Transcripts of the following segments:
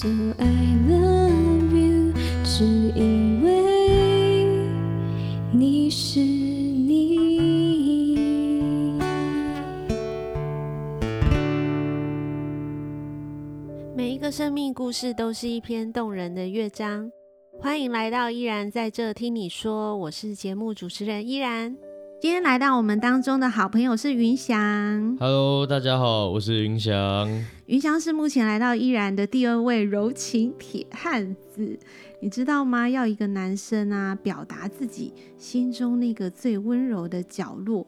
So I love you，只因为你是你。每一个生命故事都是一篇动人的乐章。欢迎来到依然在这听你说，我是节目主持人依然。今天来到我们当中的好朋友是云翔。Hello，大家好，我是云翔。云翔是目前来到依然的第二位柔情铁汉子。你知道吗？要一个男生啊，表达自己心中那个最温柔的角落，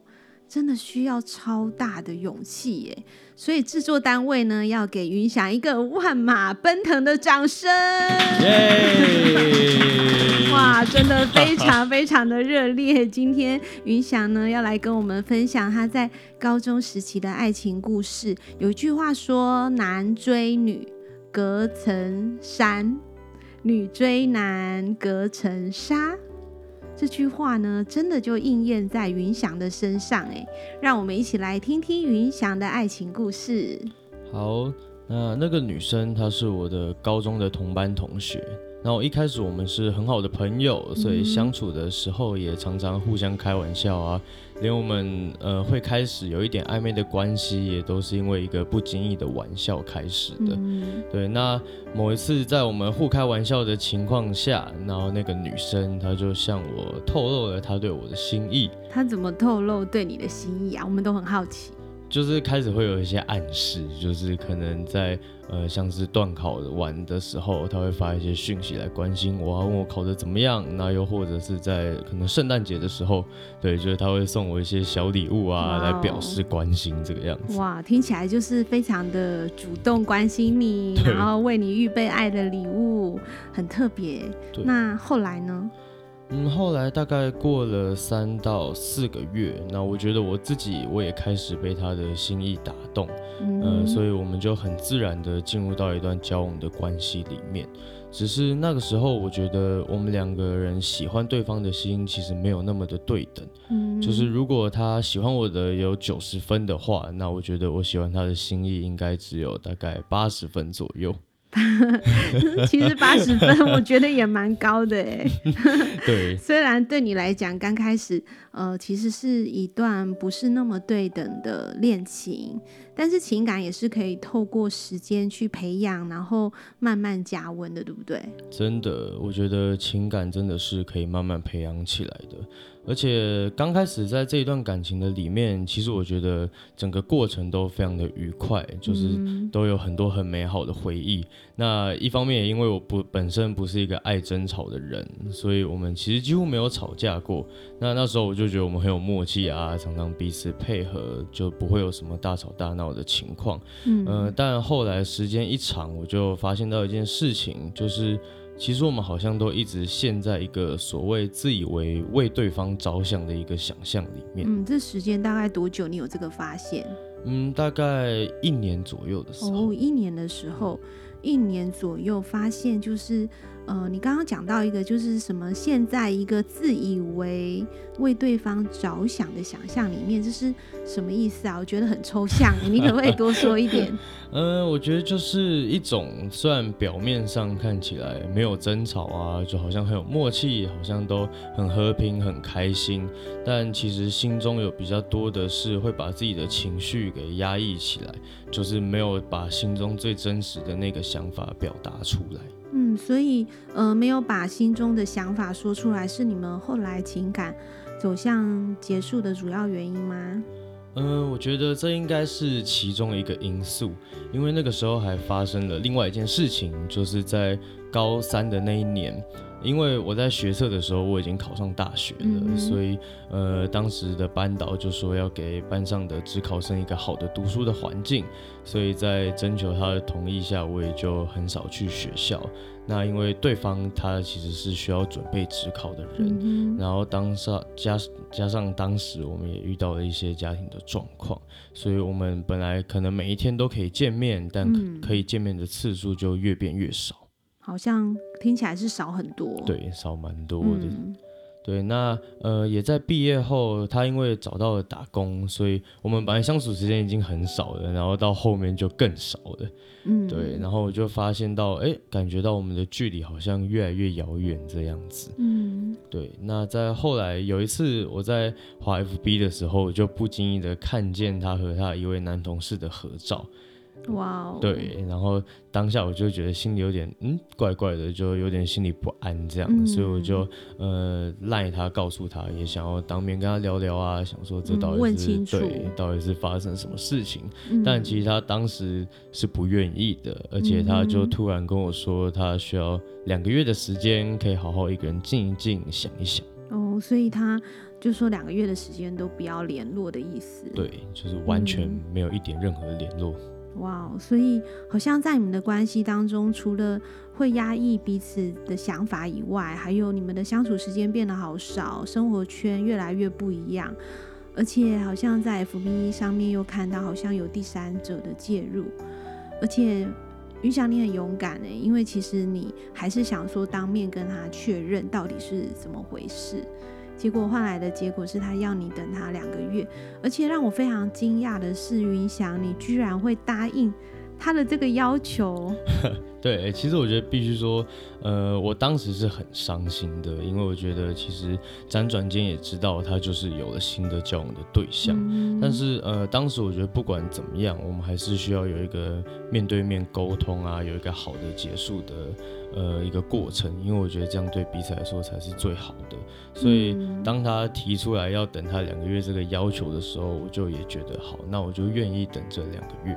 真的需要超大的勇气耶。所以制作单位呢，要给云翔一个万马奔腾的掌声。Yeah! 哇，真的非常非常的热烈！今天云翔呢要来跟我们分享他在高中时期的爱情故事。有一句话说：“男追女隔层山，女追男隔层纱。”这句话呢，真的就应验在云翔的身上哎。让我们一起来听听云翔的爱情故事。好，那那个女生她是我的高中的同班同学。然后一开始我们是很好的朋友，所以相处的时候也常常互相开玩笑啊，连我们呃会开始有一点暧昧的关系，也都是因为一个不经意的玩笑开始的。对，那某一次在我们互开玩笑的情况下，然后那个女生她就向我透露了她对我的心意。她怎么透露对你的心意啊？我们都很好奇。就是开始会有一些暗示，就是可能在呃像是断考完的时候，他会发一些讯息来关心我，问我考得怎么样。那又或者是在可能圣诞节的时候，对，就是他会送我一些小礼物啊，来表示关心这个样子。哇，听起来就是非常的主动关心你，然后为你预备爱的礼物，很特别。那后来呢？嗯，后来大概过了三到四个月，那我觉得我自己我也开始被他的心意打动，嗯、呃，所以我们就很自然的进入到一段交往的关系里面。只是那个时候，我觉得我们两个人喜欢对方的心其实没有那么的对等，嗯，就是如果他喜欢我的有九十分的话，那我觉得我喜欢他的心意应该只有大概八十分左右。其实八十分，我觉得也蛮高的哎。对，虽然对你来讲，刚开始呃，其实是一段不是那么对等的恋情，但是情感也是可以透过时间去培养，然后慢慢加温的，对不对？真的，我觉得情感真的是可以慢慢培养起来的。而且刚开始在这一段感情的里面，其实我觉得整个过程都非常的愉快，就是都有很多很美好的回忆。那一方面也因为我不本身不是一个爱争吵的人，所以我们其实几乎没有吵架过。那那时候我就觉得我们很有默契啊，常常彼此配合，就不会有什么大吵大闹的情况。嗯，呃，但后来时间一长，我就发现到一件事情，就是。其实我们好像都一直陷在一个所谓自以为为对方着想的一个想象里面。嗯，这时间大概多久？你有这个发现？嗯，大概一年左右的时候。哦，一年的时候，一年左右发现就是。呃，你刚刚讲到一个，就是什么？现在一个自以为为对方着想的想象里面，这是什么意思啊？我觉得很抽象，你可不可以多说一点？嗯、我觉得就是一种，虽然表面上看起来没有争吵啊，就好像很有默契，好像都很和平、很开心，但其实心中有比较多的是会把自己的情绪给压抑起来，就是没有把心中最真实的那个想法表达出来。嗯，所以呃，没有把心中的想法说出来，是你们后来情感走向结束的主要原因吗？嗯、我觉得这应该是其中一个因素，因为那个时候还发生了另外一件事情，就是在高三的那一年。因为我在学测的时候我已经考上大学了，嗯、所以呃，当时的班导就说要给班上的职考生一个好的读书的环境，所以在征求他的同意下，我也就很少去学校。那因为对方他其实是需要准备职考的人，嗯、然后当上加加上当时我们也遇到了一些家庭的状况，所以我们本来可能每一天都可以见面，但可可以见面的次数就越变越少。好像听起来是少很多，对，少蛮多的。嗯，对，那呃也在毕业后，他因为找到了打工，所以我们本来相处时间已经很少了，然后到后面就更少了。嗯，对，然后我就发现到，哎，感觉到我们的距离好像越来越遥远这样子。嗯，对。那在后来有一次我在滑 FB 的时候，就不经意的看见他和他一位男同事的合照。哇哦，对，然后当下我就觉得心里有点嗯怪怪的，就有点心里不安这样，嗯、所以我就呃赖他，告诉他也想要当面跟他聊聊啊，想说这到底是、嗯、对，到底是发生什么事情，嗯、但其实他当时是不愿意的，而且他就突然跟我说他需要两个月的时间，可以好好一个人静一静，想一想。哦，所以他就说两个月的时间都不要联络的意思。对，就是完全没有一点任何联络。嗯哇所以好像在你们的关系当中，除了会压抑彼此的想法以外，还有你们的相处时间变得好少，生活圈越来越不一样，而且好像在 FB 上面又看到好像有第三者的介入，而且云翔你很勇敢呢，因为其实你还是想说当面跟他确认到底是怎么回事。结果换来的结果是他要你等他两个月，而且让我非常惊讶的是，云翔你居然会答应他的这个要求。对，其实我觉得必须说，呃，我当时是很伤心的，因为我觉得其实辗转间也知道他就是有了新的交往的对象，嗯、但是呃，当时我觉得不管怎么样，我们还是需要有一个面对面沟通啊，有一个好的结束的呃一个过程，因为我觉得这样对彼此来说才是最好的。所以当他提出来要等他两个月这个要求的时候，我就也觉得好，那我就愿意等这两个月。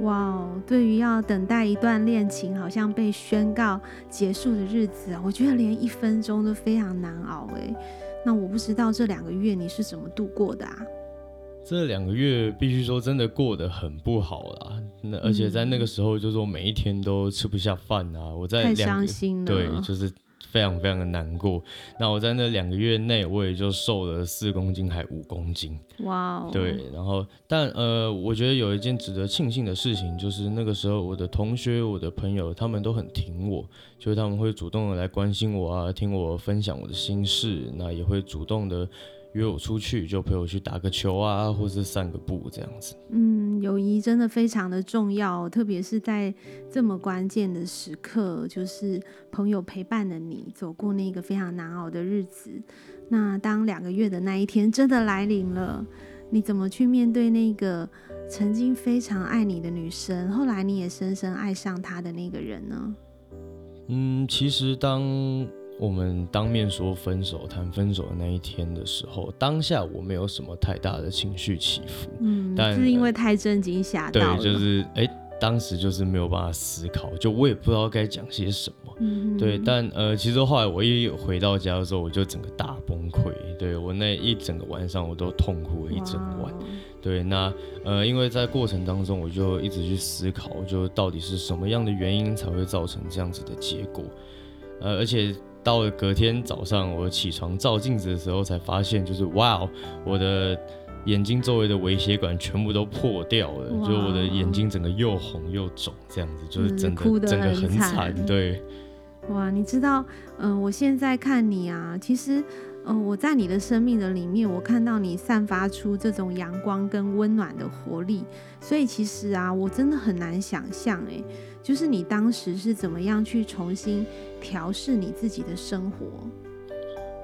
哇哦，对于要等待一段恋情好像被宣告结束的日子啊，我觉得连一分钟都非常难熬哎。那我不知道这两个月你是怎么度过的啊？这两个月必须说真的过得很不好啦。那而且在那个时候，就是我每一天都吃不下饭啊。我在两个，太伤心了。对，就是。非常非常的难过。那我在那两个月内，我也就瘦了四公斤，还五公斤。哇哦 Wow。对，然后但呃，我觉得有一件值得庆幸的事情，就是那个时候我的同学、我的朋友，他们都很挺我，就是他们会主动的来关心我啊，听我分享我的心事，那也会主动的。约我出去，就陪我去打个球啊，或是散个步这样子。嗯，友谊真的非常的重要，特别是在这么关键的时刻，就是朋友陪伴了你走过那个非常难熬的日子。那当两个月的那一天真的来临了，你怎么去面对那个曾经非常爱你的女生，后来你也深深爱上她的那个人呢？嗯，其实当。我们当面说分手、谈分手的那一天的时候，当下我没有什么太大的情绪起伏，嗯，但是因为太震惊吓到了，对，就是哎，当时就是没有办法思考，就我也不知道该讲些什么，嗯，对，但呃，其实后来我一回到家的时候，我就整个大崩溃，对，我那一整个晚上我都痛哭了一整晚，对，那呃，因为在过程当中我就一直去思考，就到底是什么样的原因才会造成这样子的结果，呃，而且。到了隔天早上，我起床照镜子的时候，才发现就是哇，我的眼睛周围的微血管全部都破掉了，哇就我的眼睛整个又红又肿，这样子就是整个整个很惨。对，哇，你知道，嗯、呃，我现在看你啊，其实，嗯、呃，我在你的生命的里面，我看到你散发出这种阳光跟温暖的活力，所以其实啊，我真的很难想象，哎。就是你当时是怎么样去重新调试你自己的生活？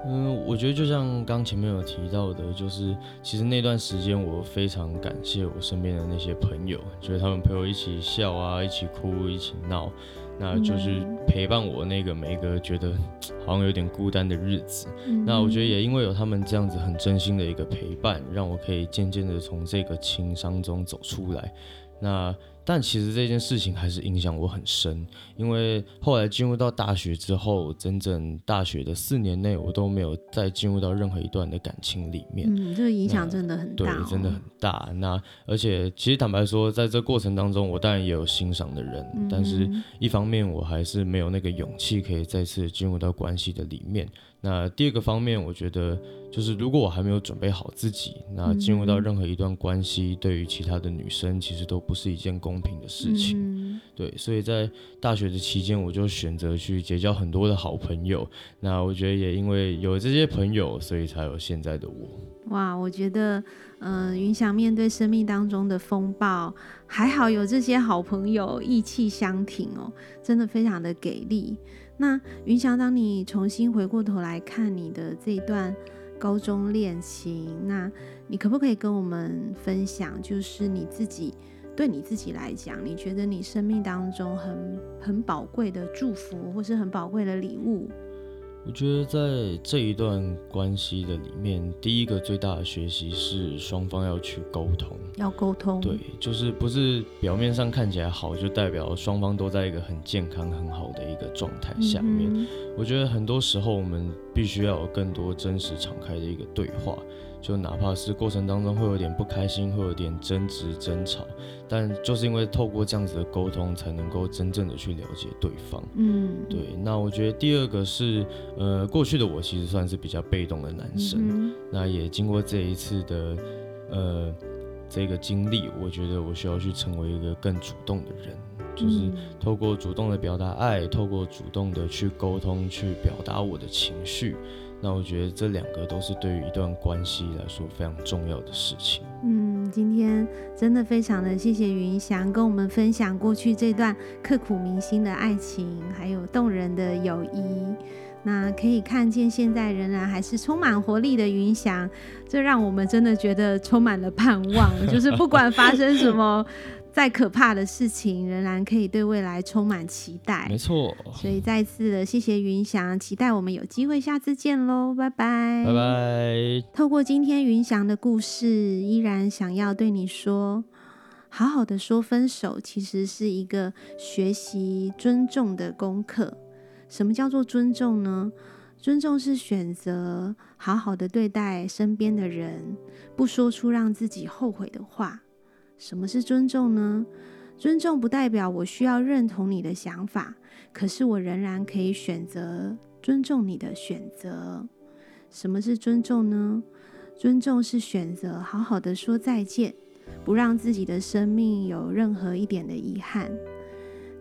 嗯，我觉得就像刚前面有提到的，就是其实那段时间我非常感谢我身边的那些朋友，就是他们陪我一起笑啊，一起哭，一起闹，那就是陪伴我那个每一个觉得好像有点孤单的日子。嗯、那我觉得也因为有他们这样子很真心的一个陪伴，让我可以渐渐的从这个情伤中走出来。那。但其实这件事情还是影响我很深，因为后来进入到大学之后，整整大学的四年内，我都没有再进入到任何一段的感情里面。嗯，这个影响真的很大哦。对，真的很大。那而且其实坦白说，在这过程当中，我当然也有欣赏的人，嗯，但是一方面我还是没有那个勇气可以再次进入到关系的里面。那第二个方面，我觉得就是如果我还没有准备好自己，那进入到任何一段关系，对于其他的女生其实都不是一件公公平的事情。嗯、对，所以在大学的期间，我就选择去结交很多的好朋友。那我觉得也因为有这些朋友，所以才有现在的我。哇，我觉得，嗯、云翔面对生命当中的风暴，还好有这些好朋友义气相挺哦，真的非常的给力。那云翔，当你重新回过头来看你的这一段高中恋情，那你可不可以跟我们分享，就是你自己对你自己来讲，你觉得你生命当中很很宝贵的祝福，或是很宝贵的礼物？我觉得在这一段关系的里面，第一个最大的学习是双方要去沟通，要沟通。对，就是不是表面上看起来好，就代表双方都在一个很健康、很好的一个状态下面。嗯、我觉得很多时候我们必须要有更多真实、敞开的一个对话。就哪怕是过程当中会有点不开心，会有点争执、争吵，但就是因为透过这样子的沟通，才能够真正的去了解对方。嗯，对。那我觉得第二个是，呃，过去的我其实算是比较被动的男生，嗯、那也经过这一次的，呃，这个经历，我觉得我需要去成为一个更主动的人，就是透过主动的表达爱，透过主动的去沟通，去表达我的情绪。那我觉得这两个都是对于一段关系来说非常重要的事情。嗯，今天真的非常的谢谢云翔跟我们分享过去这段刻骨铭心的爱情，还有动人的友谊。那可以看见现在仍然还是充满活力的云翔，这让我们真的觉得充满了盼望。就是不管发生什么。再可怕的事情，仍然可以对未来充满期待。没错，所以再次的谢谢云翔，期待我们有机会下次见喽，拜拜，拜拜。透过今天云翔的故事，依然想要对你说，好好的说分手，其实是一个学习尊重的功课。什么叫做尊重呢？尊重是选择好好的对待身边的人，不说出让自己后悔的话。什么是尊重呢？尊重不代表我需要认同你的想法，可是我仍然可以选择尊重你的选择。什么是尊重呢？尊重是选择好好的说再见，不让自己的生命有任何一点的遗憾。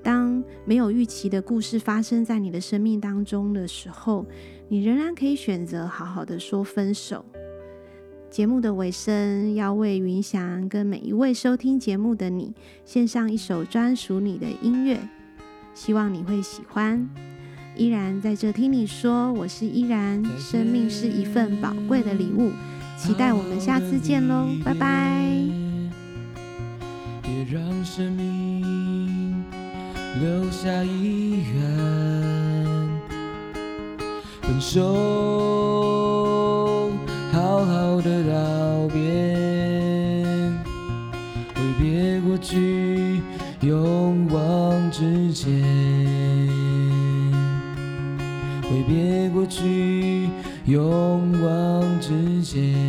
当没有预期的故事发生在你的生命当中的时候，你仍然可以选择好好的说分手。节目的尾声，要为云翔跟每一位收听节目的你献上一首专属你的音乐，希望你会喜欢。依然在这听你说，我是依然，生命是一份宝贵的礼物，期待我们下次见喽，拜拜。别让生命留下遗憾，分手。挥别过去，勇往直前。